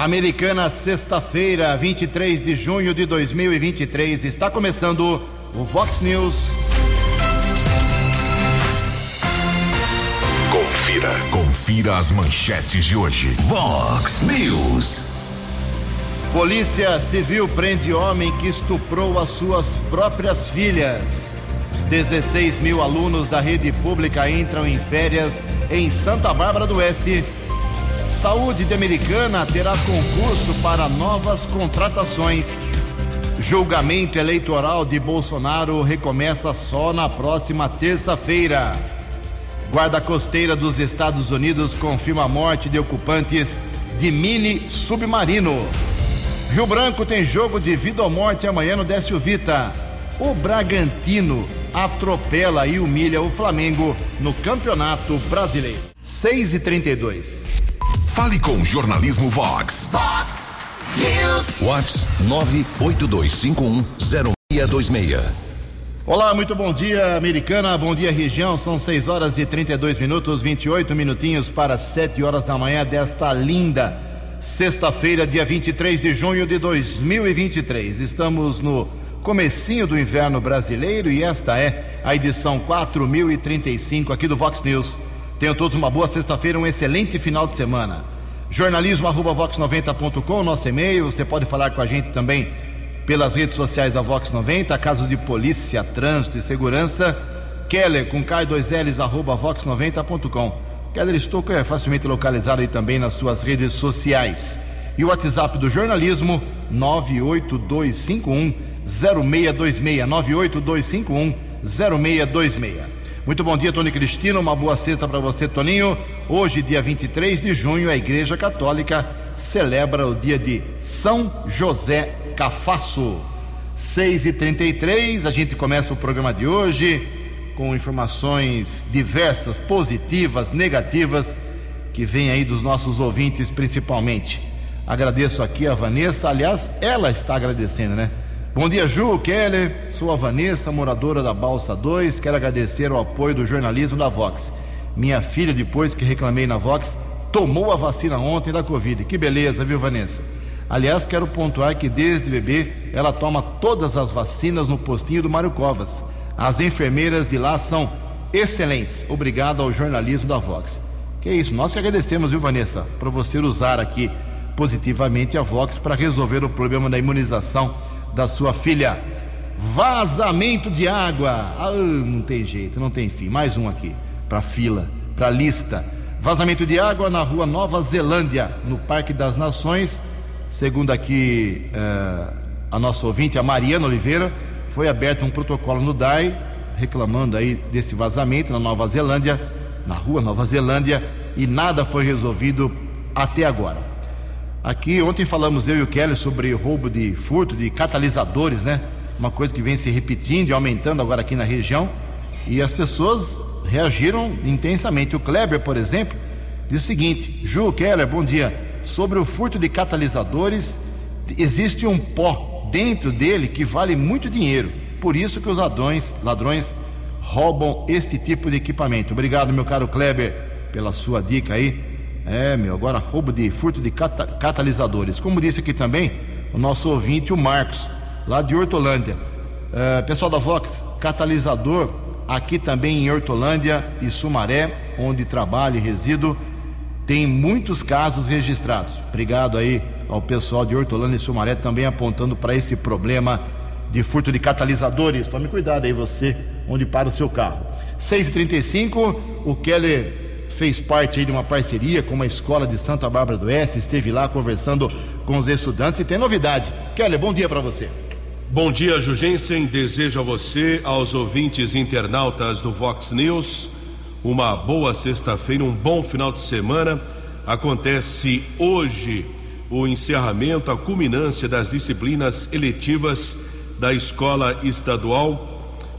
Americana, sexta-feira, 23 de junho de 2023. Está começando o Vox News. Confira. Confira as manchetes de hoje. Vox News. Polícia Civil prende homem que estuprou as suas próprias filhas. 16 mil alunos da rede pública entram em férias em Santa Bárbara do Oeste. Saúde de Americana terá concurso para novas contratações. Julgamento eleitoral de Bolsonaro recomeça só na próxima terça-feira. Guarda Costeira dos Estados Unidos confirma a morte de ocupantes de mini submarino. Rio Branco tem jogo de vida ou morte amanhã no Décio Vita. O Bragantino atropela e humilha o Flamengo no Campeonato Brasileiro. 6 e 32 Fale com o Jornalismo Vox. Vox News. Vox 982510626. Olá, muito bom dia, Americana. Bom dia, região. São 6 horas e 32 minutos, 28 minutinhos para 7 horas da manhã desta linda sexta-feira, dia 23 de junho de 2023. Estamos no comecinho do inverno brasileiro e esta é a edição 4035 aqui do Vox News. Tenham todos uma boa sexta-feira, um excelente final de semana. Jornalismo arroba vox90.com, nosso e-mail. Você pode falar com a gente também pelas redes sociais da Vox 90, casos de polícia, trânsito e segurança. Keller com K2Ls arroba vox90.com. Keller Estouco é facilmente localizado aí também nas suas redes sociais. E o WhatsApp do jornalismo 98251 0626 98251 0626. Muito bom dia, Tony Cristino. Uma boa sexta para você, Toninho. Hoje, dia 23 de junho, a Igreja Católica celebra o dia de São José Cafasso. 6 e 33 a gente começa o programa de hoje com informações diversas, positivas, negativas, que vêm aí dos nossos ouvintes principalmente. Agradeço aqui a Vanessa, aliás, ela está agradecendo, né? Bom dia, Ju, Keller. Sou a Vanessa, moradora da Balsa 2. Quero agradecer o apoio do jornalismo da Vox. Minha filha, depois que reclamei na Vox, tomou a vacina ontem da Covid. Que beleza, viu, Vanessa? Aliás, quero pontuar que desde bebê ela toma todas as vacinas no postinho do Mário Covas. As enfermeiras de lá são excelentes. Obrigado ao jornalismo da Vox. Que é isso, nós que agradecemos, viu, Vanessa, por você usar aqui positivamente a Vox para resolver o problema da imunização da sua filha. Vazamento de água. Ah, não tem jeito, não tem fim. Mais um aqui, para fila, para lista. Vazamento de água na rua Nova Zelândia, no Parque das Nações. Segundo aqui eh, a nossa ouvinte, a Mariana Oliveira, foi aberto um protocolo no DAI, reclamando aí desse vazamento na Nova Zelândia, na rua Nova Zelândia, e nada foi resolvido até agora. Aqui ontem falamos eu e o Kelly sobre roubo de furto de catalisadores, né? Uma coisa que vem se repetindo e aumentando agora aqui na região. E as pessoas reagiram intensamente. O Kleber, por exemplo, diz o seguinte: Ju, Keller, bom dia. Sobre o furto de catalisadores, existe um pó dentro dele que vale muito dinheiro. Por isso que os ladrões, ladrões roubam este tipo de equipamento. Obrigado, meu caro Kleber, pela sua dica aí. É, meu, agora roubo de furto de cata, catalisadores. Como disse aqui também o nosso ouvinte, o Marcos, lá de Hortolândia. É, pessoal da Vox, catalisador aqui também em Hortolândia e Sumaré, onde trabalho e resido, tem muitos casos registrados. Obrigado aí ao pessoal de Hortolândia e Sumaré também apontando para esse problema de furto de catalisadores. Tome cuidado aí você, onde para o seu carro. 6h35, o Keller fez parte de uma parceria com uma escola de Santa Bárbara do Oeste, esteve lá conversando com os estudantes e tem novidade. Keller, bom dia para você. Bom dia, Jugensen. Desejo a você, aos ouvintes internautas do Vox News, uma boa sexta-feira, um bom final de semana. Acontece hoje o encerramento, a culminância das disciplinas eletivas da Escola Estadual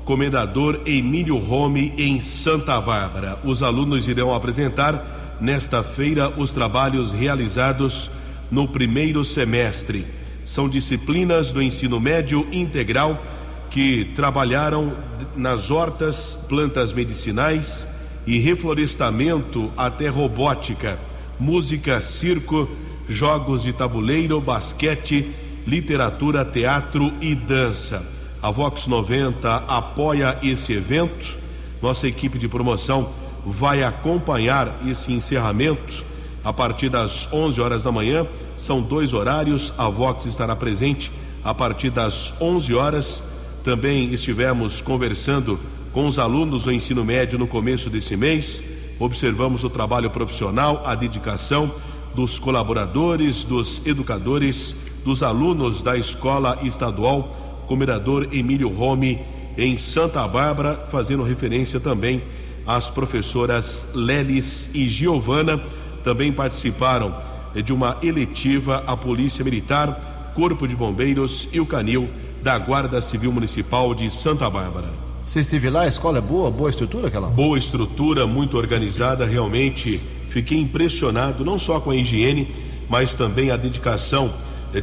Comendador Emílio Rome, em Santa Bárbara. Os alunos irão apresentar nesta feira os trabalhos realizados no primeiro semestre. São disciplinas do ensino médio integral que trabalharam nas hortas, plantas medicinais e reflorestamento até robótica, música, circo, jogos de tabuleiro, basquete, literatura, teatro e dança. A Vox 90 apoia esse evento. Nossa equipe de promoção vai acompanhar esse encerramento a partir das 11 horas da manhã. São dois horários. A Vox estará presente a partir das 11 horas. Também estivemos conversando com os alunos do ensino médio no começo desse mês. Observamos o trabalho profissional, a dedicação dos colaboradores, dos educadores, dos alunos da Escola Estadual Comendador Emílio Rome, em Santa Bárbara, fazendo referência também às professoras Lelis e Giovana, também participaram de uma eletiva a Polícia Militar, Corpo de Bombeiros e o Canil da Guarda Civil Municipal de Santa Bárbara. Você esteve lá, a escola é boa, boa estrutura aquela? Boa estrutura, muito organizada, realmente fiquei impressionado não só com a higiene, mas também a dedicação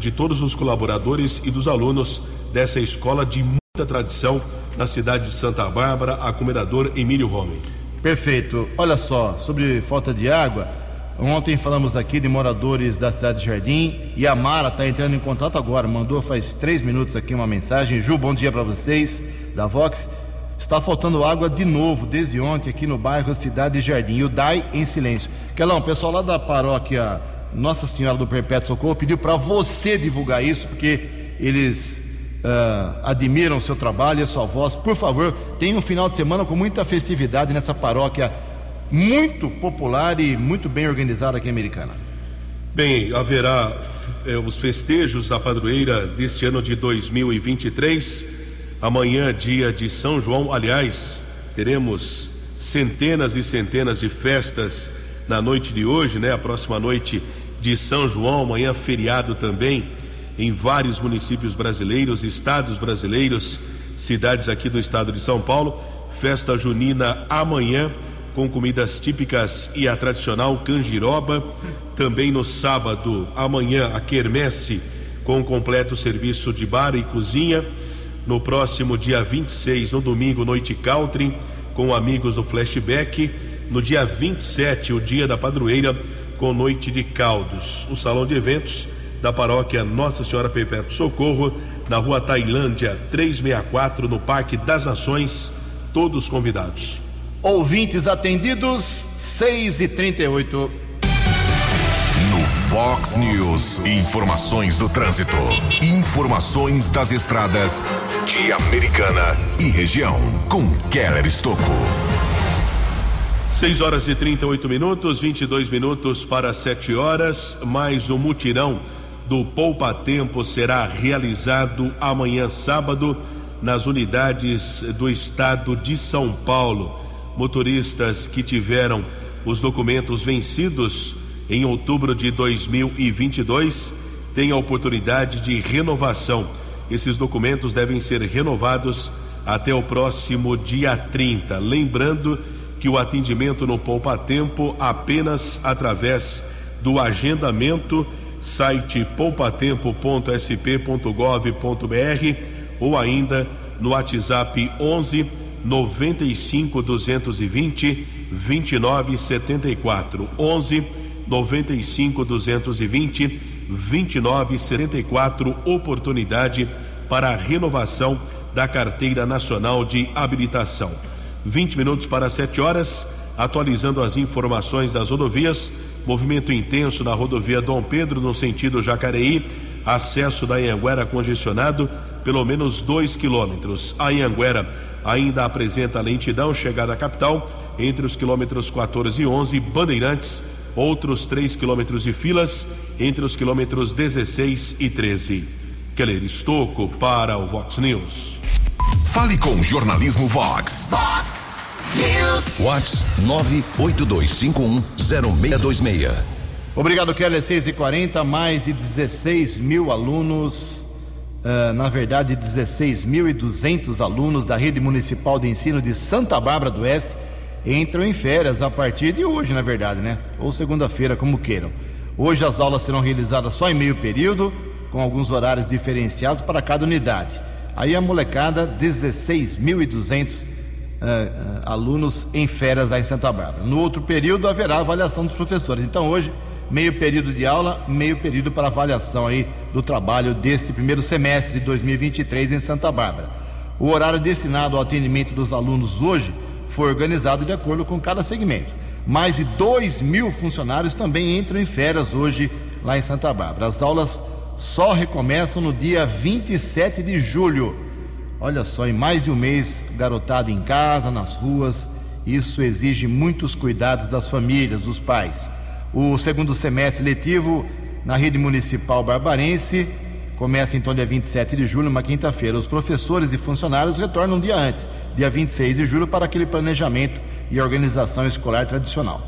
de todos os colaboradores e dos alunos dessa escola de muita tradição na cidade de Santa Bárbara, a comendador Emílio Rome. Perfeito. Olha só, sobre falta de água, ontem falamos aqui de moradores da cidade de Jardim e a Mara está entrando em contato agora, mandou faz três minutos aqui uma mensagem. Ju, bom dia para vocês da Vox. Está faltando água de novo desde ontem aqui no bairro Cidade de Jardim. E o DAI em silêncio. Quelão, o pessoal lá da paróquia Nossa Senhora do Perpétuo Socorro pediu para você divulgar isso, porque eles uh, admiram o seu trabalho e a sua voz. Por favor, tenha um final de semana com muita festividade nessa paróquia muito popular e muito bem organizada aqui em Americana. Bem, haverá eh, os festejos da padroeira deste ano de 2023. Amanhã, dia de São João. Aliás, teremos centenas e centenas de festas na noite de hoje, né? A próxima noite de São João, amanhã feriado também em vários municípios brasileiros, estados brasileiros, cidades aqui do estado de São Paulo. Festa junina amanhã, com comidas típicas e a tradicional canjiroba. Também no sábado, amanhã, a quermesse, com completo serviço de bar e cozinha. No próximo dia 26, no domingo, noite country, com amigos do flashback. No dia 27, o dia da padroeira, com noite de caldos. O salão de eventos da paróquia Nossa Senhora Perpétuo Socorro, na rua Tailândia 364, no Parque das Nações, todos convidados. Ouvintes atendidos, 6 e 38 No Fox News, informações do trânsito, informações das estradas de Americana e região, com Keller Estocco. 6 horas e 38 minutos, 22 minutos para 7 horas, mais um mutirão do Poupa Tempo será realizado amanhã sábado nas unidades do estado de São Paulo. Motoristas que tiveram os documentos vencidos em outubro de 2022 têm a oportunidade de renovação. Esses documentos devem ser renovados até o próximo dia 30. Lembrando que o atendimento no Poupa Tempo apenas através do agendamento site poupatempo.sp.gov.br ou ainda no WhatsApp 11 95 220 2974 11 95 220 2974 oportunidade para a renovação da carteira nacional de habilitação. 20 minutos para 7 horas, atualizando as informações das rodovias. Movimento intenso na rodovia Dom Pedro, no sentido Jacareí. Acesso da Anhanguera congestionado, pelo menos 2 quilômetros. A Anhanguera ainda apresenta lentidão chegada à capital, entre os quilômetros 14 e 11. Bandeirantes, outros 3 quilômetros de filas, entre os quilômetros 16 e 13. Keller Estocco para o Vox News. Fale com o Jornalismo Vox. Vox News. Vox 982510626. Obrigado, Keller. 6 e 40 mais de 16 mil alunos, uh, na verdade, 16.200 alunos da Rede Municipal de Ensino de Santa Bárbara do Oeste entram em férias a partir de hoje, na verdade, né? Ou segunda-feira, como queiram. Hoje as aulas serão realizadas só em meio período, com alguns horários diferenciados para cada unidade. Aí a molecada, 16.200 uh, alunos em férias lá em Santa Bárbara. No outro período haverá avaliação dos professores. Então hoje meio período de aula, meio período para avaliação aí do trabalho deste primeiro semestre de 2023 em Santa Bárbara. O horário destinado ao atendimento dos alunos hoje foi organizado de acordo com cada segmento. Mais de 2 mil funcionários também entram em férias hoje lá em Santa Bárbara. As aulas só recomeçam no dia 27 de julho. Olha só, em mais de um mês, garotado em casa, nas ruas, isso exige muitos cuidados das famílias, dos pais. O segundo semestre letivo na rede municipal barbarense começa então dia 27 de julho, uma quinta-feira. Os professores e funcionários retornam um dia antes, dia 26 de julho, para aquele planejamento e organização escolar tradicional.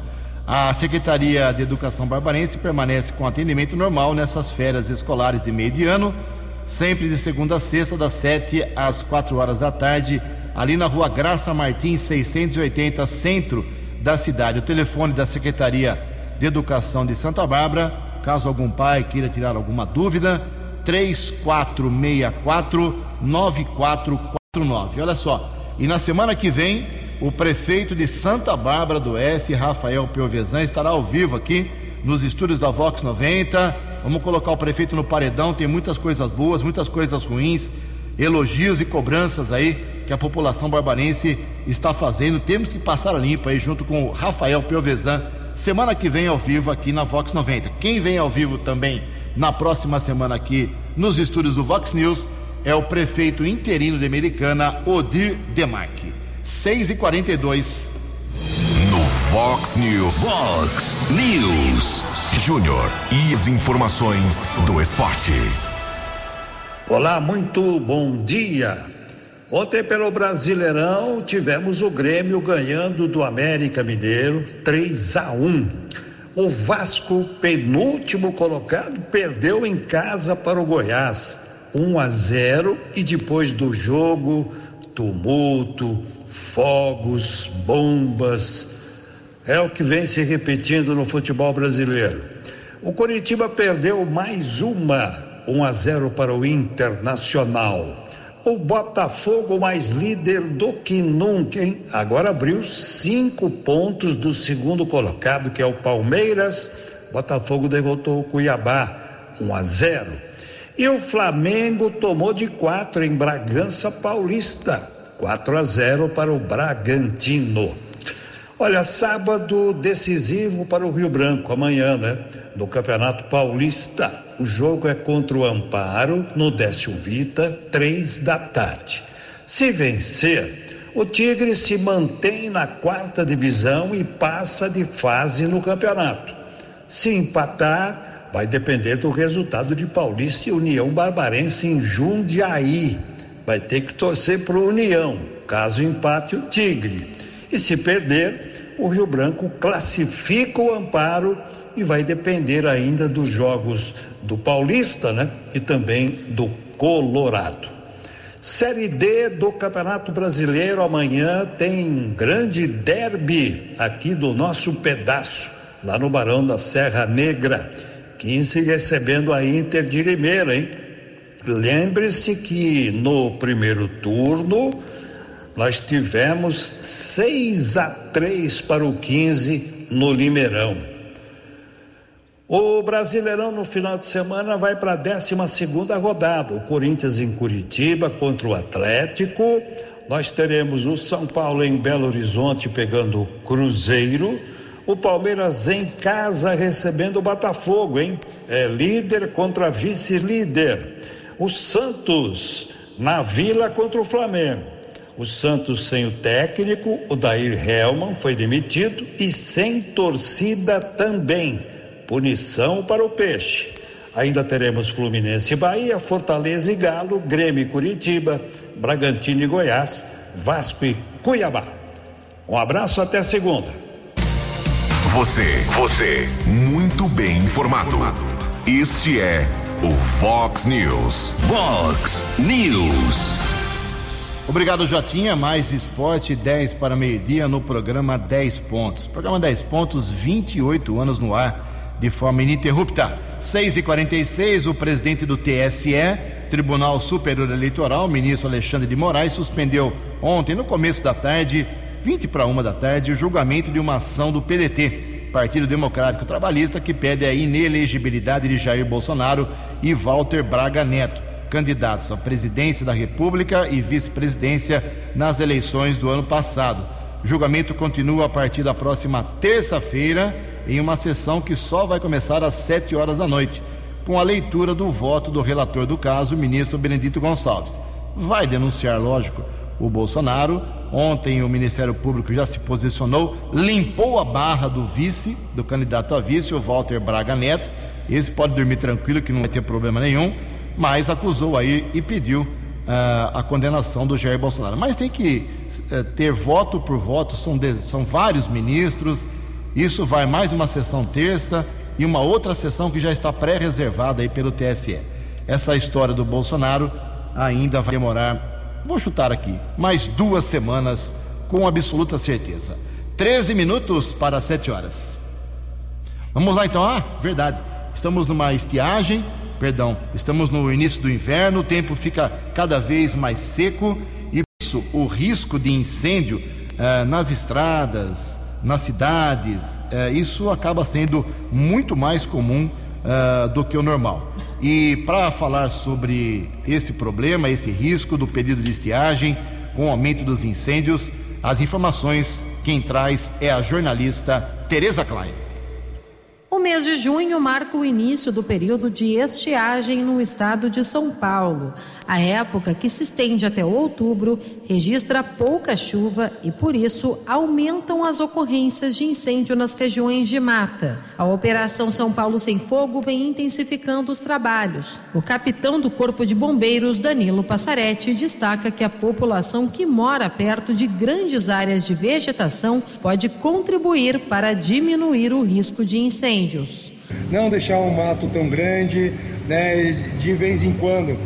A Secretaria de Educação Barbarense permanece com atendimento normal nessas férias escolares de meio de ano, sempre de segunda a sexta, das 7 às 4 horas da tarde, ali na rua Graça Martins, 680, centro da cidade. O telefone da Secretaria de Educação de Santa Bárbara, caso algum pai queira tirar alguma dúvida, 3464 9449. Olha só, e na semana que vem, o prefeito de Santa Bárbara do Oeste, Rafael Piovesan, estará ao vivo aqui nos estúdios da Vox 90. Vamos colocar o prefeito no paredão, tem muitas coisas boas, muitas coisas ruins, elogios e cobranças aí que a população barbarense está fazendo. Temos que passar a limpa aí junto com o Rafael Piovesan, semana que vem ao vivo aqui na Vox 90. Quem vem ao vivo também na próxima semana aqui nos estúdios do Vox News é o prefeito interino de Americana, Odir Demarque. 6 e 42 No Fox News. Fox News. Júnior. E as informações do esporte. Olá, muito bom dia. Ontem, pelo Brasileirão, tivemos o Grêmio ganhando do América Mineiro 3 a 1. O Vasco, penúltimo colocado, perdeu em casa para o Goiás 1 a 0 e depois do jogo, tumulto, fogos, bombas. É o que vem se repetindo no futebol brasileiro. O Coritiba perdeu mais uma, 1 a 0 para o Internacional. O Botafogo mais líder do que nunca, hein? Agora abriu cinco pontos do segundo colocado, que é o Palmeiras. Botafogo derrotou o Cuiabá, 1 a 0. E o Flamengo tomou de quatro em Bragança Paulista. 4 a 0 para o Bragantino. Olha, sábado decisivo para o Rio Branco, amanhã, né? No Campeonato Paulista. O jogo é contra o Amparo, no Décio Vita, três da tarde. Se vencer, o Tigre se mantém na quarta divisão e passa de fase no campeonato. Se empatar, vai depender do resultado de Paulista e União Barbarense em Jundiaí vai ter que torcer para o União, caso empate o Tigre. E se perder, o Rio Branco classifica o Amparo e vai depender ainda dos jogos do Paulista, né? E também do Colorado. Série D do Campeonato Brasileiro amanhã tem grande derby aqui do nosso pedaço, lá no Barão da Serra Negra. 15 recebendo a Inter de Limeira, hein? Lembre-se que no primeiro turno nós tivemos 6 a 3 para o 15 no Limeirão. O Brasileirão no final de semana vai para a 12 rodada. O Corinthians em Curitiba contra o Atlético. Nós teremos o São Paulo em Belo Horizonte pegando o Cruzeiro. O Palmeiras em casa recebendo o Botafogo, hein? É líder contra vice-líder o Santos na Vila contra o Flamengo. O Santos sem o técnico, o Dair Helman foi demitido e sem torcida também. Punição para o Peixe. Ainda teremos Fluminense e Bahia, Fortaleza e Galo, Grêmio e Curitiba, Bragantino e Goiás, Vasco e Cuiabá. Um abraço até segunda. Você, você, muito bem informado. Este é o Fox News. Fox News. Obrigado, Jotinha. Mais esporte, 10 para meio-dia no programa 10 pontos. Programa 10 pontos, 28 anos no ar, de forma ininterrupta. 6 e 46 o presidente do TSE, Tribunal Superior Eleitoral, ministro Alexandre de Moraes, suspendeu ontem, no começo da tarde, 20 para uma da tarde, o julgamento de uma ação do PDT Partido Democrático Trabalhista, que pede a inelegibilidade de Jair Bolsonaro e Walter Braga Neto, candidatos à presidência da República e vice-presidência nas eleições do ano passado. O julgamento continua a partir da próxima terça-feira, em uma sessão que só vai começar às 7 horas da noite, com a leitura do voto do relator do caso, o ministro Benedito Gonçalves. Vai denunciar, lógico, o Bolsonaro. Ontem o Ministério Público já se posicionou, limpou a barra do vice, do candidato a vice, o Walter Braga Neto. Esse pode dormir tranquilo, que não vai ter problema nenhum, mas acusou aí e pediu uh, a condenação do Jair Bolsonaro. Mas tem que uh, ter voto por voto, são, de, são vários ministros. Isso vai mais uma sessão terça e uma outra sessão que já está pré-reservada aí pelo TSE. Essa história do Bolsonaro ainda vai demorar vou chutar aqui, mais duas semanas com absoluta certeza. 13 minutos para 7 horas. Vamos lá então, ah, verdade. Estamos numa estiagem, perdão, estamos no início do inverno, o tempo fica cada vez mais seco e isso, o risco de incêndio eh, nas estradas, nas cidades, eh, isso acaba sendo muito mais comum uh, do que o normal. E para falar sobre esse problema, esse risco do pedido de estiagem com o aumento dos incêndios, as informações quem traz é a jornalista Tereza Klein. O mês de junho marca o início do período de estiagem no estado de São Paulo. A época, que se estende até outubro, registra pouca chuva e, por isso, aumentam as ocorrências de incêndio nas regiões de mata. A Operação São Paulo Sem Fogo vem intensificando os trabalhos. O capitão do Corpo de Bombeiros, Danilo Passaretti, destaca que a população que mora perto de grandes áreas de vegetação pode contribuir para diminuir o risco de incêndios. Não deixar um mato tão grande, né, de vez em quando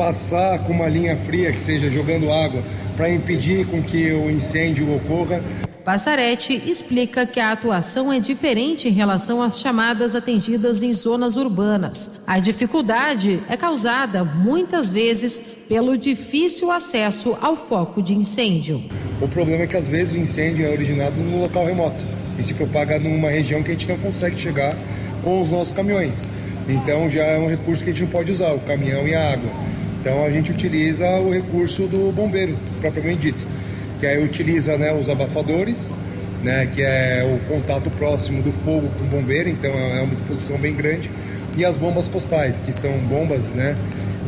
passar com uma linha fria, que seja jogando água, para impedir com que o incêndio ocorra. Passaretti explica que a atuação é diferente em relação às chamadas atendidas em zonas urbanas. A dificuldade é causada, muitas vezes, pelo difícil acesso ao foco de incêndio. O problema é que, às vezes, o incêndio é originado num local remoto e se propaga numa região que a gente não consegue chegar com os nossos caminhões. Então, já é um recurso que a gente não pode usar, o caminhão e a água. Então a gente utiliza o recurso do bombeiro, propriamente dito, que aí utiliza né, os abafadores, né, que é o contato próximo do fogo com o bombeiro, então é uma exposição bem grande, e as bombas postais, que são bombas né,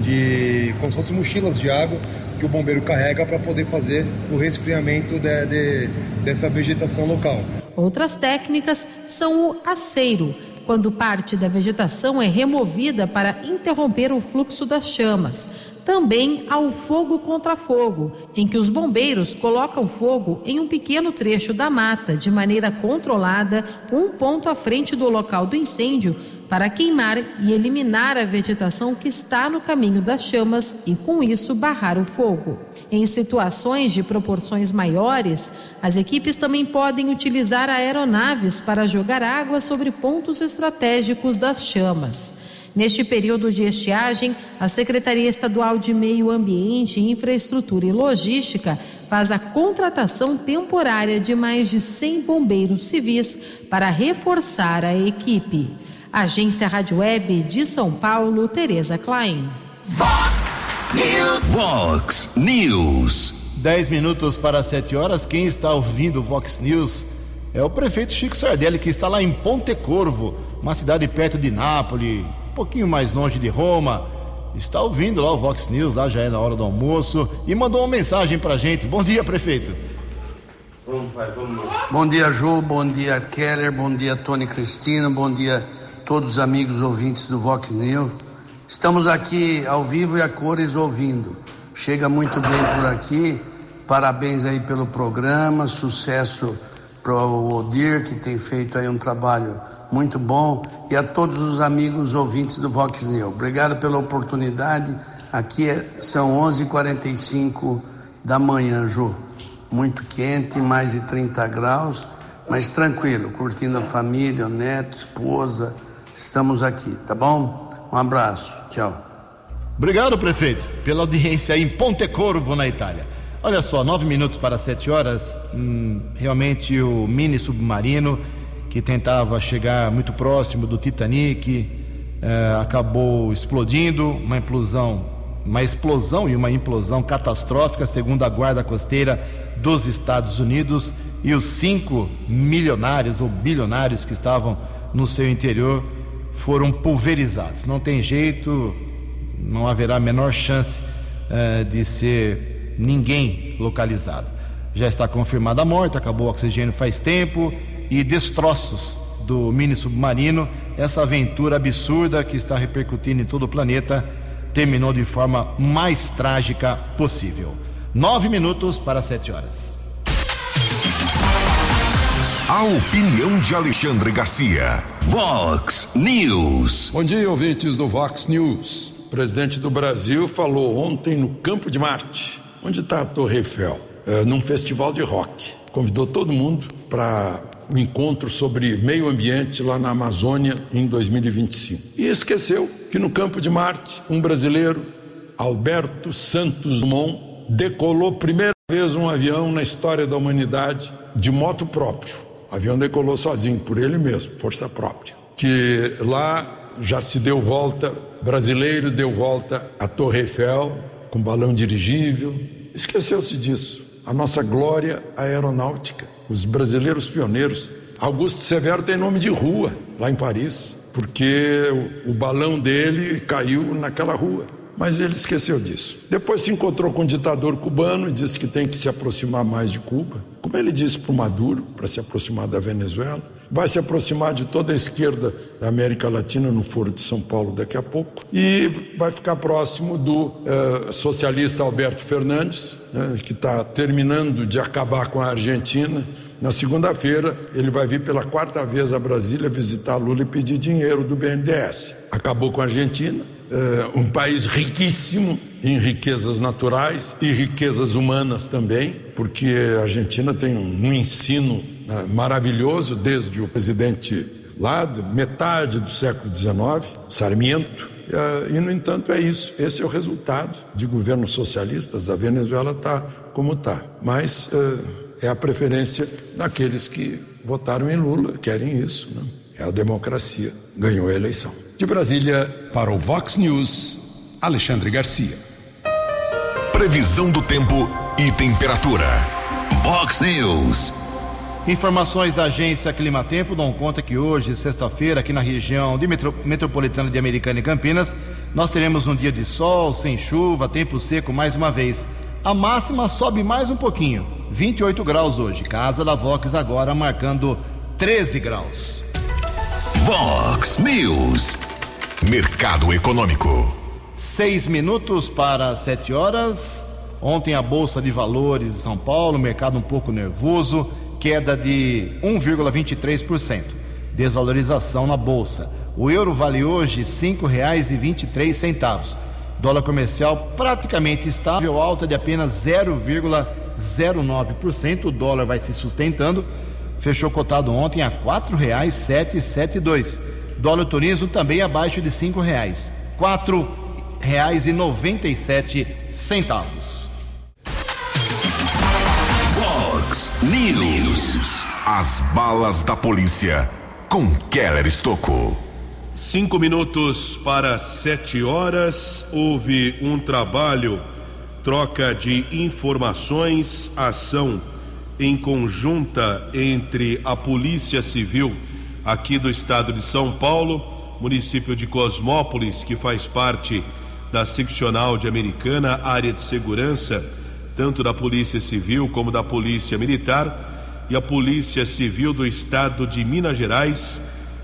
de como se fossem mochilas de água que o bombeiro carrega para poder fazer o resfriamento de, de, dessa vegetação local. Outras técnicas são o aceiro quando parte da vegetação é removida para interromper o fluxo das chamas. Também há o fogo contra fogo, em que os bombeiros colocam fogo em um pequeno trecho da mata, de maneira controlada, um ponto à frente do local do incêndio, para queimar e eliminar a vegetação que está no caminho das chamas e, com isso, barrar o fogo. Em situações de proporções maiores, as equipes também podem utilizar aeronaves para jogar água sobre pontos estratégicos das chamas. Neste período de estiagem, a Secretaria Estadual de Meio Ambiente, Infraestrutura e Logística faz a contratação temporária de mais de 100 bombeiros civis para reforçar a equipe. Agência Rádio Web de São Paulo, Tereza Klein. News. Vox News. 10 minutos para 7 horas. Quem está ouvindo o Vox News é o prefeito Chico Sardelli, que está lá em Ponte Corvo, uma cidade perto de Nápoles, um pouquinho mais longe de Roma. Está ouvindo lá o Vox News, lá já é na hora do almoço, e mandou uma mensagem para gente. Bom dia, prefeito. Bom dia, Ju, bom dia, Keller, bom dia, Tony Cristina, bom dia, todos os amigos ouvintes do Vox News. Estamos aqui ao vivo e a cores ouvindo. Chega muito bem por aqui. Parabéns aí pelo programa, sucesso para o Odir, que tem feito aí um trabalho muito bom, e a todos os amigos ouvintes do Vox News. Obrigado pela oportunidade. Aqui é, são 11h45 da manhã, Ju. Muito quente, mais de 30 graus, mas tranquilo, curtindo a família, o neto, esposa. Estamos aqui, tá bom? Um abraço. Tchau. Obrigado, prefeito, pela audiência em Ponte Corvo, na Itália. Olha só, nove minutos para sete horas, hum, realmente o mini submarino que tentava chegar muito próximo do Titanic, eh, acabou explodindo, uma implosão, uma explosão e uma implosão catastrófica, segundo a Guarda Costeira dos Estados Unidos, e os cinco milionários ou bilionários que estavam no seu interior foram pulverizados. Não tem jeito, não haverá a menor chance uh, de ser ninguém localizado. Já está confirmada a morte, acabou o oxigênio faz tempo e destroços do mini submarino. Essa aventura absurda que está repercutindo em todo o planeta terminou de forma mais trágica possível. Nove minutos para sete horas. A opinião de Alexandre Garcia. Vox News. Bom dia, ouvintes do Vox News. O presidente do Brasil falou ontem no Campo de Marte, onde está a Torre Eiffel, é, num festival de rock. Convidou todo mundo para o um encontro sobre meio ambiente lá na Amazônia em 2025. E esqueceu que no Campo de Marte, um brasileiro, Alberto Santos Dumont, decolou primeira vez um avião na história da humanidade de moto próprio o avião decolou sozinho, por ele mesmo, força própria. Que lá já se deu volta, brasileiro deu volta à Torre Eiffel com balão dirigível. Esqueceu-se disso. A nossa glória aeronáutica, os brasileiros pioneiros. Augusto Severo tem nome de rua lá em Paris, porque o, o balão dele caiu naquela rua mas ele esqueceu disso. Depois se encontrou com um ditador cubano e disse que tem que se aproximar mais de Cuba, como ele disse para o Maduro, para se aproximar da Venezuela. Vai se aproximar de toda a esquerda da América Latina no Foro de São Paulo daqui a pouco. E vai ficar próximo do uh, socialista Alberto Fernandes, né, que está terminando de acabar com a Argentina. Na segunda-feira, ele vai vir pela quarta vez a Brasília visitar Lula e pedir dinheiro do BNDES. Acabou com a Argentina, uh, um país riquíssimo em riquezas naturais e riquezas humanas também, porque a Argentina tem um, ensino uh, maravilhoso desde o presidente lá, de metade do século XIX, Sarmiento. Uh, e, no entanto, é isso. Esse é o resultado de governos socialistas. A Venezuela está como está. Mas é a preferência daqueles que votaram em Lula, querem isso. Né? É a democracia. Ganhou a eleição. De Brasília, para o Vox News, Alexandre Garcia. Previsão do tempo e temperatura. Vox News. Informações da agência Climatempo dão conta que hoje, sexta-feira, aqui na região de metro, metropolitana de Americana e Campinas, nós teremos um dia de sol, sem chuva, tempo seco mais uma vez. A máxima sobe mais um pouquinho, 28 graus hoje. Casa da Vox agora marcando 13 graus. Vox News. Mercado Econômico. Seis minutos para sete horas. Ontem a Bolsa de Valores de São Paulo, mercado um pouco nervoso, queda de 1,23%. Desvalorização na Bolsa. O euro vale hoje R$ 5,23. Dólar comercial praticamente estável, alta de apenas 0,09%. O dólar vai se sustentando. Fechou cotado ontem a R$ 4,772 Dólar turismo também abaixo de cinco reais. Quatro reais e noventa e sete centavos. Fox News. As balas da polícia com Keller Estocou. Cinco minutos para sete horas. Houve um trabalho, troca de informações, ação em conjunta entre a Polícia Civil aqui do estado de São Paulo, município de Cosmópolis, que faz parte da seccional de Americana, área de segurança, tanto da Polícia Civil como da Polícia Militar, e a Polícia Civil do estado de Minas Gerais,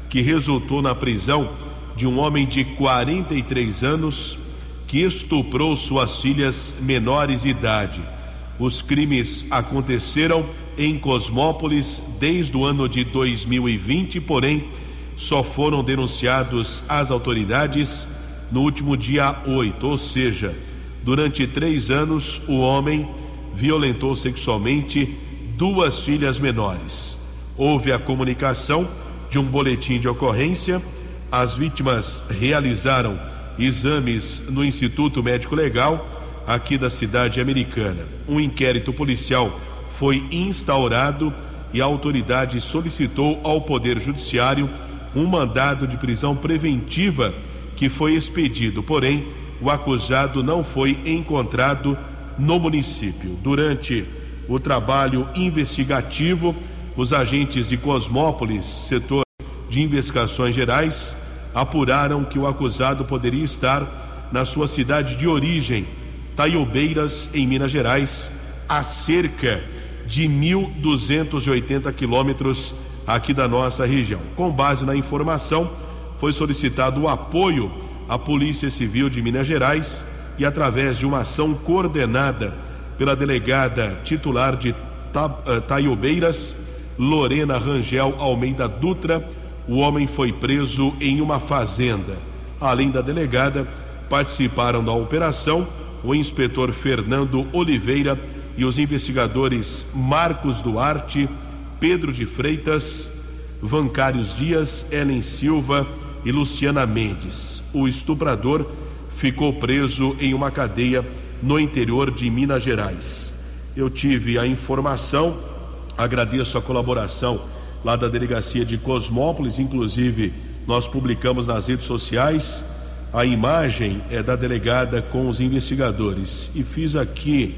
que resultou na prisão de um homem de 43 anos que estuprou suas filhas menores de idade. Os crimes aconteceram em Cosmópolis desde o ano de 2020, porém só foram denunciados às autoridades no último dia 8, ou seja, durante três anos o homem violentou sexualmente duas filhas menores. Houve a comunicação de um boletim de ocorrência, as vítimas realizaram exames no Instituto Médico Legal aqui da cidade americana. Um inquérito policial foi instaurado e a autoridade solicitou ao Poder Judiciário um mandado de prisão preventiva que foi expedido, porém, o acusado não foi encontrado no município. Durante o trabalho investigativo, os agentes de Cosmópolis, setor de investigações gerais, apuraram que o acusado poderia estar na sua cidade de origem, Taiobeiras, em Minas Gerais, a cerca de 1.280 quilômetros aqui da nossa região. Com base na informação, foi solicitado o apoio à Polícia Civil de Minas Gerais e, através de uma ação coordenada pela delegada titular de eh, Taiobeiras, Lorena Rangel Almeida Dutra, o homem foi preso em uma fazenda. Além da delegada, participaram da operação o inspetor Fernando Oliveira e os investigadores Marcos Duarte, Pedro de Freitas, Vancários Dias, Ellen Silva e Luciana Mendes. O estuprador ficou preso em uma cadeia no interior de Minas Gerais. Eu tive a informação, agradeço a colaboração lá da delegacia de Cosmópolis, inclusive nós publicamos nas redes sociais a imagem é da delegada com os investigadores e fiz aqui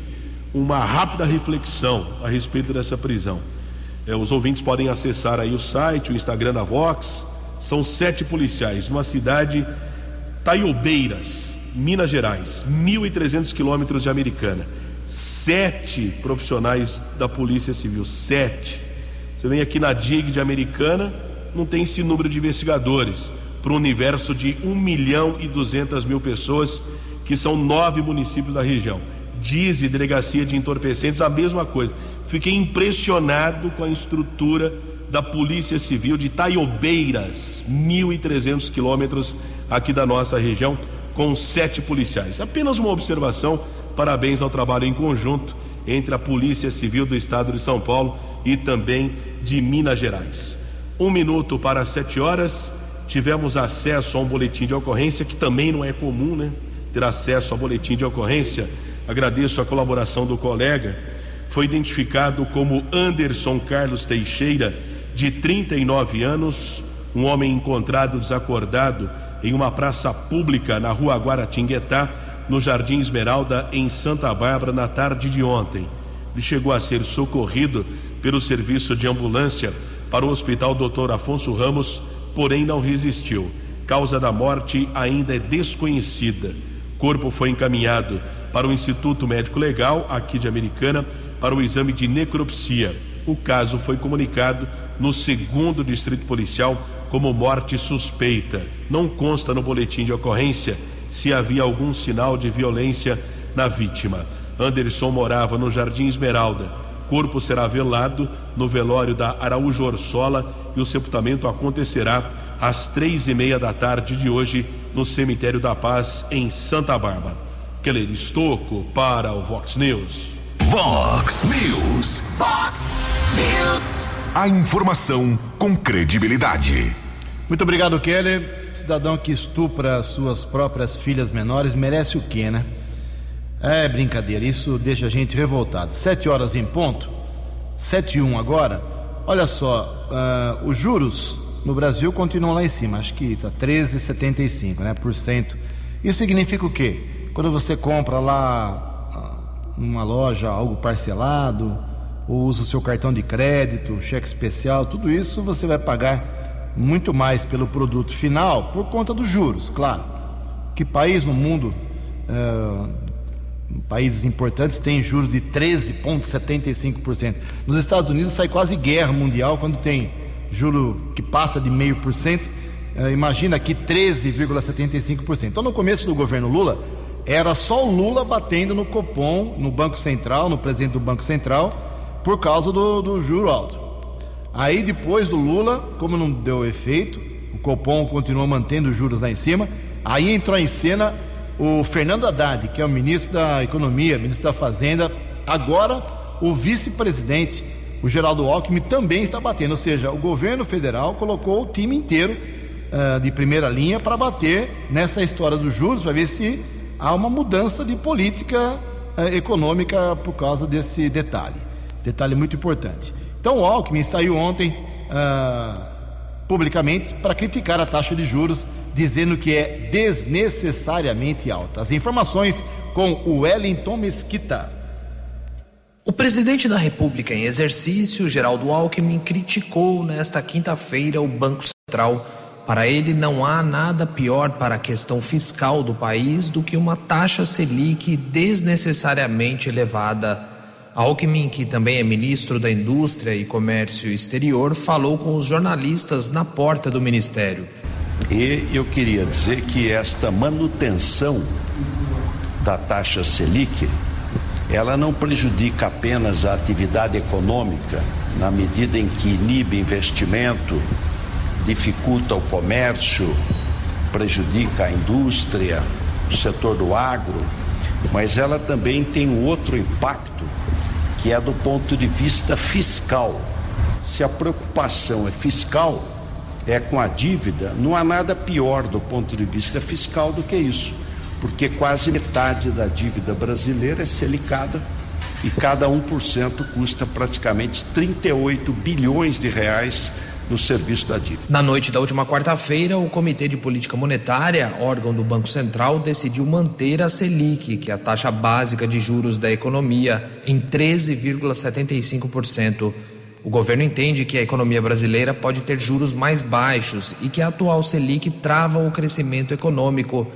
uma rápida reflexão a respeito dessa prisão. É, os ouvintes podem acessar aí o site, o Instagram da Vox. São sete policiais numa cidade Taiobeiras, Minas Gerais, 1.300 quilômetros de Americana. Sete profissionais da Polícia Civil, sete. Você vem aqui na DIG de Americana, não tem esse número de investigadores para um universo de 1 milhão e 200 mil pessoas, que são nove municípios da região. Diz Delegacia de Entorpecentes a mesma coisa. Fiquei impressionado com a estrutura da Polícia Civil de Taiobeiras, 1.300 quilômetros aqui da nossa região, com sete policiais. Apenas uma observação, parabéns ao trabalho em conjunto entre a Polícia Civil do Estado de São Paulo e também de Minas Gerais. Um minuto para sete horas, tivemos acesso a um boletim de ocorrência, que também não é comum, né? Ter acesso a boletim de ocorrência agradeço a colaboração do colega, foi identificado como Anderson Carlos Teixeira, de 39 anos, um homem encontrado desacordado em uma praça pública na rua Guaratinguetá, no Jardim Esmeralda, em Santa Bárbara, na tarde de ontem. Ele chegou a ser socorrido pelo serviço de ambulância para o Hospital Dr. Afonso Ramos, porém não resistiu. Causa da morte ainda é desconhecida. Corpo foi encaminhado para o Instituto Médico Legal, aqui de Americana, para o exame de necropsia. O caso foi comunicado no segundo distrito policial como morte suspeita. Não consta no boletim de ocorrência se havia algum sinal de violência na vítima. Anderson morava no Jardim Esmeralda. Corpo será velado no velório da Araújo Orsola e o sepultamento acontecerá às três e meia da tarde de hoje no Cemitério da Paz, em Santa Bárbara. Keller Estocco para o Vox News. Vox News. Vox News. A informação com credibilidade. Muito obrigado, Keller. Cidadão que estupra suas próprias filhas menores merece o quê, né? É brincadeira, isso deixa a gente revoltado. Sete horas em ponto, sete e um agora. Olha só, uh, os juros no Brasil continuam lá em cima, acho que está 13,75, né, por cento. Isso significa o quê? Quando você compra lá ah, numa loja algo parcelado, ou usa o seu cartão de crédito, cheque especial, tudo isso você vai pagar muito mais pelo produto final por conta dos juros, claro. Que país no mundo, é, países importantes, tem juros de 13,75%? Nos Estados Unidos sai quase guerra mundial quando tem juro que passa de meio por cento. É, imagina aqui 13,75%. Então, no começo do governo Lula, era só o Lula batendo no Copom, no Banco Central, no presidente do Banco Central, por causa do, do juro alto. Aí depois do Lula, como não deu efeito, o Copom continuou mantendo os juros lá em cima. Aí entrou em cena o Fernando Haddad, que é o ministro da Economia, ministro da Fazenda. Agora, o vice-presidente, o Geraldo Alckmin, também está batendo. Ou seja, o governo federal colocou o time inteiro uh, de primeira linha para bater nessa história dos juros, para ver se há uma mudança de política eh, econômica por causa desse detalhe. Detalhe muito importante. Então o Alckmin saiu ontem uh, publicamente para criticar a taxa de juros, dizendo que é desnecessariamente alta. As informações com o Wellington Mesquita. O presidente da República em exercício, Geraldo Alckmin, criticou nesta quinta-feira o Banco Central. Para ele, não há nada pior para a questão fiscal do país do que uma taxa Selic desnecessariamente elevada. Alckmin, que também é ministro da Indústria e Comércio Exterior, falou com os jornalistas na porta do ministério. E eu queria dizer que esta manutenção da taxa Selic ela não prejudica apenas a atividade econômica, na medida em que inibe investimento, dificulta o comércio, prejudica a indústria, o setor do agro, mas ela também tem um outro impacto, que é do ponto de vista fiscal. Se a preocupação é fiscal, é com a dívida, não há nada pior do ponto de vista fiscal do que isso porque quase metade da dívida brasileira é selicada e cada 1% custa praticamente 38 bilhões de reais no serviço da dívida. Na noite da última quarta-feira, o Comitê de Política Monetária, órgão do Banco Central, decidiu manter a Selic, que é a taxa básica de juros da economia, em 13,75%. O governo entende que a economia brasileira pode ter juros mais baixos e que a atual Selic trava o crescimento econômico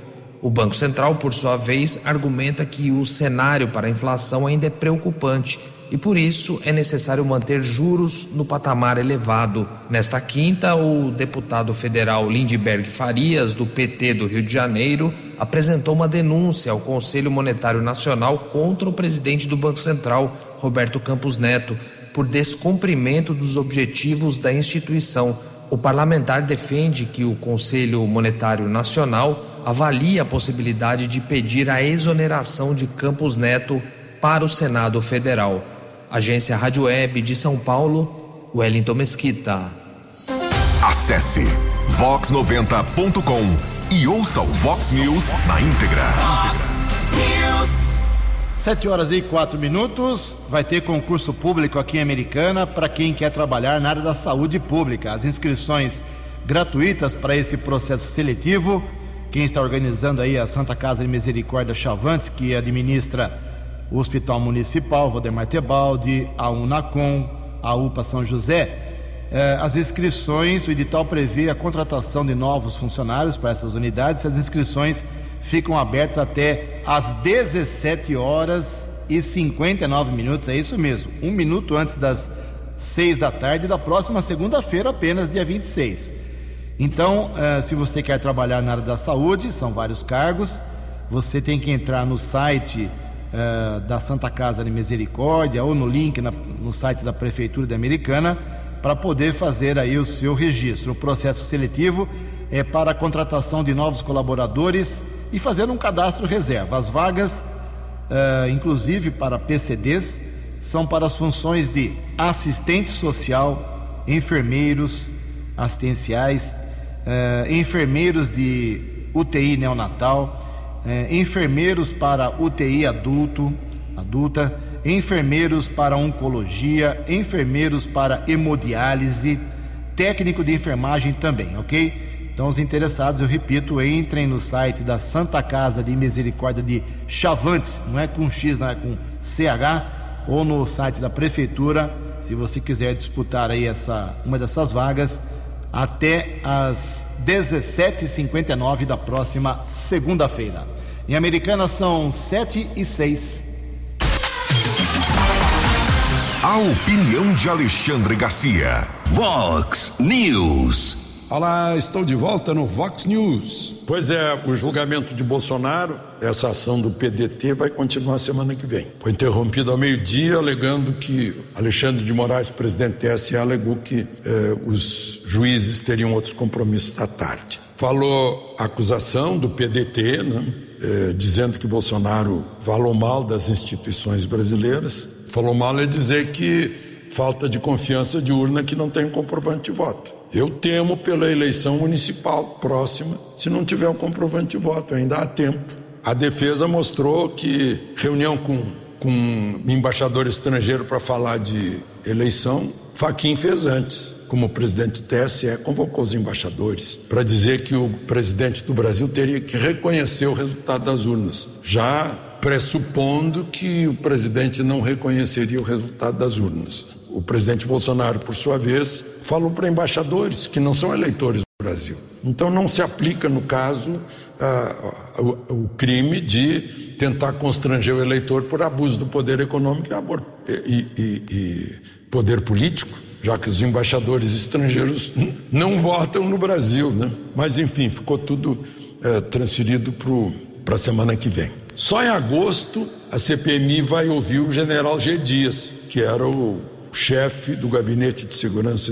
o Banco Central, por sua vez, argumenta que o cenário para a inflação ainda é preocupante e por isso é necessário manter juros no patamar elevado. Nesta quinta, o deputado federal Lindbergh Farias, do PT do Rio de Janeiro, apresentou uma denúncia ao Conselho Monetário Nacional contra o presidente do Banco Central, Roberto Campos Neto, por descumprimento dos objetivos da instituição. O parlamentar defende que o Conselho Monetário Nacional avalia a possibilidade de pedir a exoneração de Campos Neto para o Senado Federal. Agência Rádio Web de São Paulo, Wellington Mesquita. Acesse vox90.com e ouça o Vox News na íntegra. Vox News. Sete horas e quatro minutos. Vai ter concurso público aqui em Americana para quem quer trabalhar na área da saúde pública. As inscrições gratuitas para esse processo seletivo quem está organizando aí a Santa Casa de Misericórdia Chavantes, que administra o Hospital Municipal, Valdemar Tebaldi, a Unacom, a UPA São José. Eh, as inscrições, o edital prevê a contratação de novos funcionários para essas unidades. As inscrições ficam abertas até às 17 horas e 59 minutos, é isso mesmo, um minuto antes das 6 da tarde da próxima segunda-feira, apenas dia 26. Então, uh, se você quer trabalhar na área da saúde, são vários cargos, você tem que entrar no site uh, da Santa Casa de Misericórdia ou no link na, no site da Prefeitura da Americana para poder fazer aí o seu registro. O processo seletivo é para a contratação de novos colaboradores e fazer um cadastro reserva. As vagas, uh, inclusive para PCDs, são para as funções de assistente social, enfermeiros, assistenciais, eh, enfermeiros de UTI neonatal, eh, enfermeiros para UTI adulto, adulta, enfermeiros para oncologia, enfermeiros para hemodiálise, técnico de enfermagem também, ok? Então, os interessados, eu repito, entrem no site da Santa Casa de Misericórdia de Chavantes, não é com X, não é com CH, ou no site da Prefeitura, se você quiser disputar aí essa, uma dessas vagas até às 17h59 da próxima segunda-feira. Em Americana são 7 e 6. A opinião de Alexandre Garcia. Vox News. Olá, estou de volta no Vox News. Pois é, o julgamento de Bolsonaro, essa ação do PDT vai continuar semana que vem. Foi interrompido ao meio-dia, alegando que Alexandre de Moraes, presidente do TSE, alegou que eh, os juízes teriam outros compromissos à tarde. Falou a acusação do PDT, né, eh, dizendo que Bolsonaro falou mal das instituições brasileiras. Falou mal é dizer que falta de confiança de urna que não tem um comprovante de voto. Eu temo pela eleição municipal próxima, se não tiver um comprovante de voto, ainda há tempo. A defesa mostrou que reunião com, com embaixador estrangeiro para falar de eleição, Faquim fez antes. Como presidente do TSE, convocou os embaixadores para dizer que o presidente do Brasil teria que reconhecer o resultado das urnas, já pressupondo que o presidente não reconheceria o resultado das urnas. O presidente Bolsonaro, por sua vez, falou para embaixadores que não são eleitores do Brasil. Então não se aplica, no caso, uh, o, o crime de tentar constranger o eleitor por abuso do poder econômico e, e, e poder político, já que os embaixadores estrangeiros não votam no Brasil, né? Mas enfim, ficou tudo é, transferido para a semana que vem. Só em agosto a CPMI vai ouvir o general G. Dias, que era o chefe do Gabinete de Segurança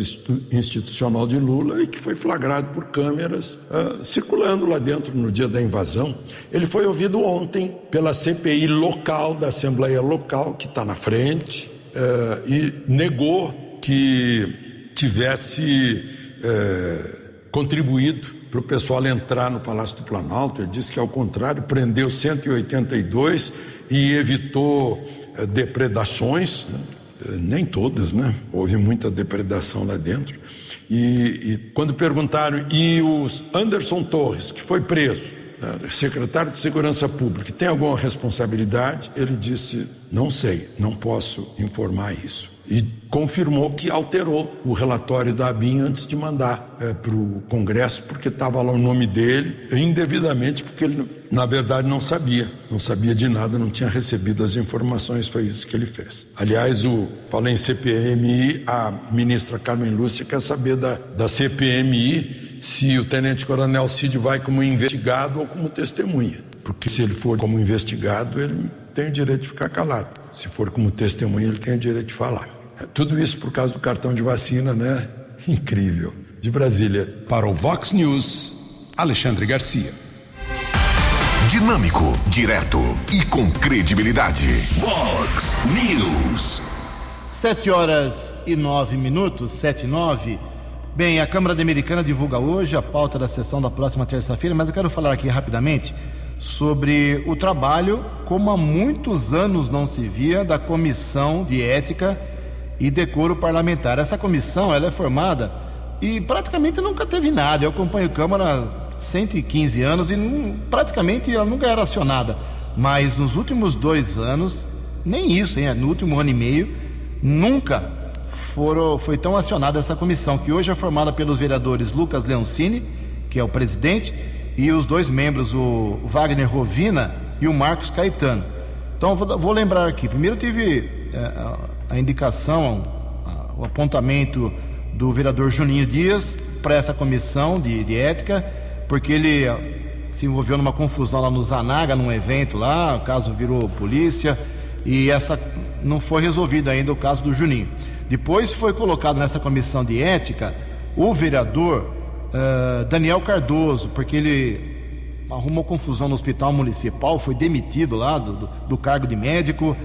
Institucional de Lula e que foi flagrado por câmeras uh, circulando lá dentro no dia da invasão. Ele foi ouvido ontem pela CPI local, da Assembleia Local, que está na frente, uh, e negou que tivesse uh, contribuído para o pessoal entrar no Palácio do Planalto. Ele disse que, ao contrário, prendeu 182 e evitou depredações. Né? nem todas, né? Houve muita depredação lá dentro. E, e quando perguntaram, e o Anderson Torres, que foi preso, né, secretário de Segurança Pública, tem alguma responsabilidade? Ele disse: não sei, não posso informar isso e confirmou que alterou o relatório da ABIN antes de mandar é, para o Congresso, porque estava lá o nome dele, indevidamente, porque ele, na verdade, não sabia, não sabia de nada, não tinha recebido as informações, foi isso que ele fez. Aliás, o, falei em CPMI, a ministra Carmen Lúcia quer saber da, da CPMI se o tenente-coronel Cid vai como investigado ou como testemunha, porque se ele for como investigado, ele tem o direito de ficar calado. Se for como testemunha, ele tem o direito de falar. Tudo isso por causa do cartão de vacina, né? Incrível. De Brasília. Para o Vox News, Alexandre Garcia. Dinâmico, direto e com credibilidade. Vox News. Sete horas e nove minutos, sete e nove. Bem, a Câmara Americana divulga hoje a pauta da sessão da próxima terça-feira, mas eu quero falar aqui rapidamente sobre o trabalho, como há muitos anos não se via, da Comissão de Ética e Decoro Parlamentar. Essa comissão ela é formada e praticamente nunca teve nada. Eu acompanho a Câmara há 115 anos e não, praticamente ela nunca era acionada. Mas nos últimos dois anos, nem isso, hein? no último ano e meio, nunca foram, foi tão acionada essa comissão, que hoje é formada pelos vereadores Lucas Leoncini, que é o presidente, e os dois membros, o Wagner Rovina e o Marcos Caetano. Então, vou, lembrar aqui: primeiro teve é, a, indicação, o apontamento do vereador Juninho Dias para essa comissão de, de ética, porque ele se envolveu numa confusão lá no Zanaga, num evento lá, o caso virou polícia, e essa não foi resolvido ainda o caso do Juninho. Depois foi colocado nessa comissão de ética o vereador uh, Daniel Cardoso, porque ele arrumou confusão no hospital municipal, foi demitido lá do, do, do, cargo de médico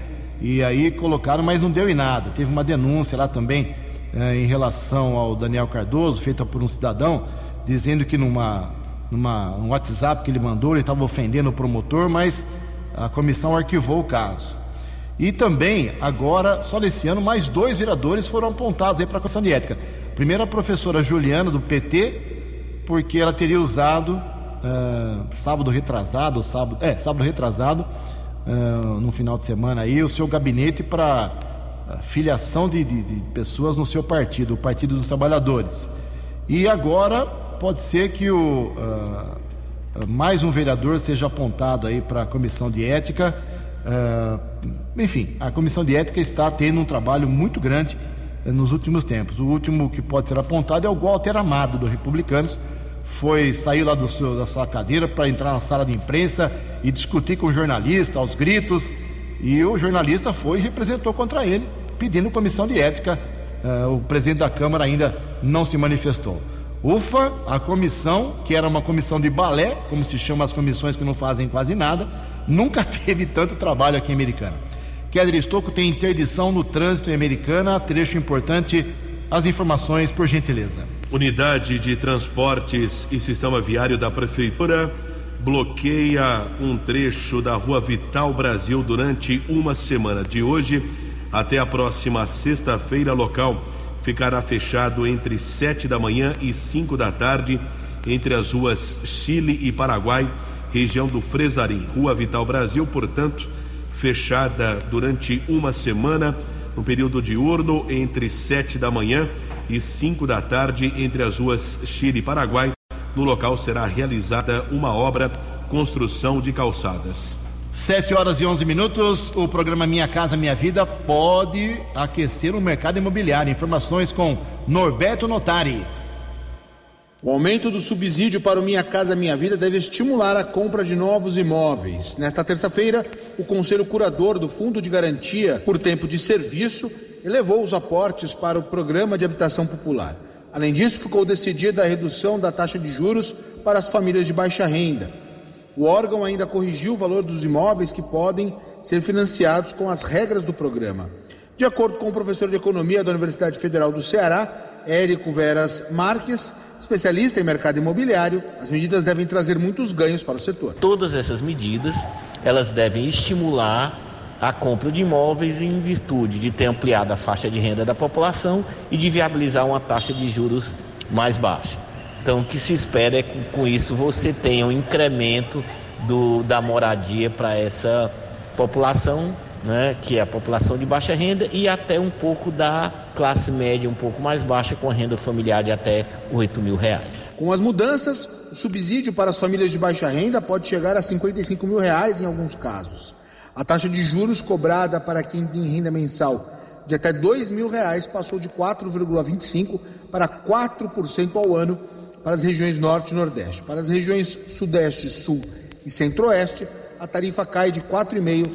e aí colocaram, mas não deu em nada. Teve uma denúncia lá também uh, em relação ao Daniel Cardoso, feita por um cidadão, dizendo que numa, numa um WhatsApp que ele mandou ele estava ofendendo o promotor, mas a comissão arquivou o caso. E também, agora, só nesse ano, mais dois vereadores foram apontados para a Comissão de Ética. Primeiro, a professora Juliana, do PT, porque ela teria usado uh, sábado retrasado, sábado, é, sábado retrasado, uh, no final de semana aí, o seu gabinete para filiação de, de, de, pessoas no seu partido, o Partido dos Trabalhadores. E agora pode ser que o, uh, mais um vereador seja apontado aí para a comissão de ética. enfim, a comissão de ética está tendo um trabalho muito grande nos últimos tempos. O último que pode ser apontado é o Walter Amado, do Republicanos, foi saiu lá seu, da sua cadeira para entrar na sala de imprensa e discutir com o jornalista aos gritos. E o jornalista foi e representou contra ele, pedindo comissão de ética. Uh, o presidente da Câmara ainda não se manifestou. Ufa, a comissão, que era uma comissão de balé, como se chama as comissões que não fazem quase nada, nunca teve tanto trabalho aqui em Americana. Keller Estocco tem interdição no trânsito em Americana, trecho importante. As informações, por gentileza. Unidade de Transportes e Sistema Viário da Prefeitura bloqueia um trecho da Rua Vital Brasil durante uma semana, de hoje Até a próxima sexta-feira, local ficará fechado entre sete da manhã e cinco da tarde entre as ruas Chile e Paraguai, região do Fresarim. Rua Vital Brasil, portanto, fechada durante uma semana, no período diurno, entre sete da manhã e cinco da tarde, entre as ruas Chile e Paraguai. No local será realizada uma obra, construção de calçadas. Sete horas e onze minutos, o programa Minha Casa Minha Vida pode aquecer o mercado imobiliário. Informações com Norberto Notari. O aumento do subsídio para o Minha Casa Minha Vida deve estimular a compra de novos imóveis. Nesta terça-feira, o Conselho Curador do Fundo de Garantia por Tempo de Serviço elevou os aportes para o Programa de Habitação Popular. Além disso, ficou decidida a redução da taxa de juros para as famílias de baixa renda. O órgão ainda corrigiu o valor dos imóveis que podem ser financiados com as regras do programa. De acordo com o professor de Economia da Universidade Federal do Ceará, Érico Veras Marques, especialista em mercado imobiliário, as medidas devem trazer muitos ganhos para o setor. Todas essas medidas, elas devem estimular a compra de imóveis em virtude de ter ampliado a faixa de renda da população e de viabilizar uma taxa de juros mais baixa. Então, o que se espera é que com isso você tenha um incremento do, da moradia para essa população né, que é a população de baixa renda, e até um pouco da classe média um pouco mais baixa, com renda familiar de até 8 mil reais. Com as mudanças, o subsídio para as famílias de baixa renda pode chegar a 55 mil reais em alguns casos. A taxa de juros cobrada para quem tem renda mensal de até 2 mil reais passou de 4,25% para 4% ao ano para as regiões Norte e Nordeste. Para as regiões Sudeste, Sul e Centro-Oeste, a tarifa cai de 4,5%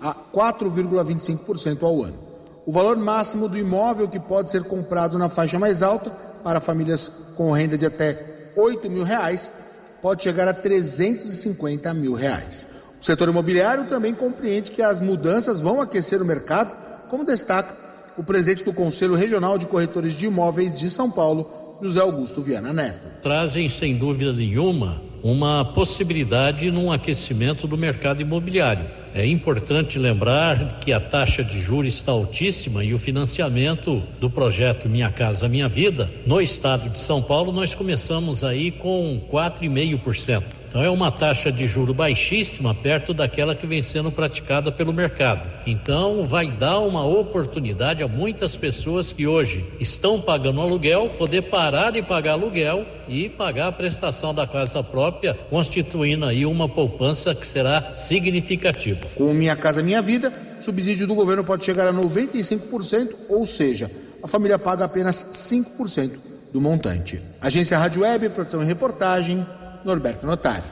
a 4,25% ao ano. O valor máximo do imóvel que pode ser comprado na faixa mais alta para famílias com renda de até 8 mil reais pode chegar a 350 mil reais. O setor imobiliário também compreende que as mudanças vão aquecer o mercado, como destaca o presidente do Conselho Regional de Corretores de Imóveis de São Paulo, José Augusto Viana Neto. Trazem, sem dúvida nenhuma, uma possibilidade num aquecimento do mercado imobiliário. É importante lembrar que a taxa de juros está altíssima e o financiamento do projeto Minha Casa Minha Vida no estado de São Paulo nós começamos aí com 4,5%. Então é uma taxa de juro baixíssima, perto daquela que vem sendo praticada pelo mercado. Então vai dar uma oportunidade a muitas pessoas que hoje estão pagando aluguel poder parar de pagar aluguel e pagar a prestação da casa própria, constituindo aí uma poupança que será significativa. Com Minha Casa Minha Vida, subsídio do governo pode chegar a 95%, ou seja, a família paga apenas 5% do montante. Agência Rádio Web, produção e reportagem, Norberto Notari.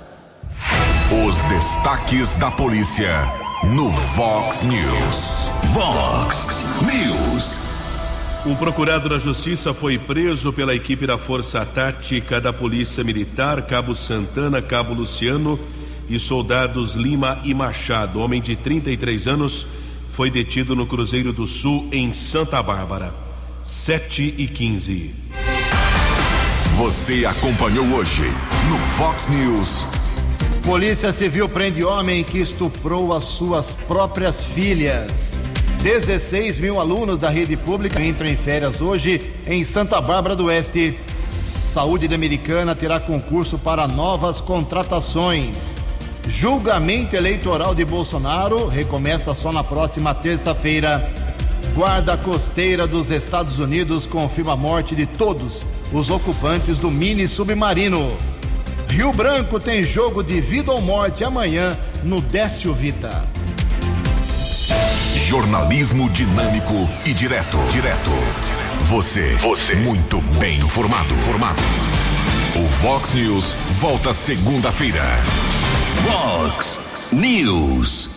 Os destaques da polícia no Vox News. Vox News. Um procurado da Justiça foi preso pela equipe da Força Tática da Polícia Militar, Cabo Santana, Cabo Luciano e soldados Lima e Machado. Homem de 33 anos foi detido no Cruzeiro do Sul, em Santa Bárbara. 7 e 15. Você acompanhou hoje no Fox News. Polícia Civil prende homem que estuprou as suas próprias filhas. 16 mil alunos da rede pública entram em férias hoje em Santa Bárbara do Oeste. Saúde Americana terá concurso para novas contratações. Julgamento eleitoral de Bolsonaro recomeça só na próxima terça-feira. Guarda Costeira dos Estados Unidos confirma a morte de todos os ocupantes do mini submarino. Rio Branco tem jogo de vida ou morte amanhã no Décio Vita. Jornalismo dinâmico e direto. Direto. Você. Você. Muito bem informado. Formado. O Vox News volta segunda-feira. Vox News.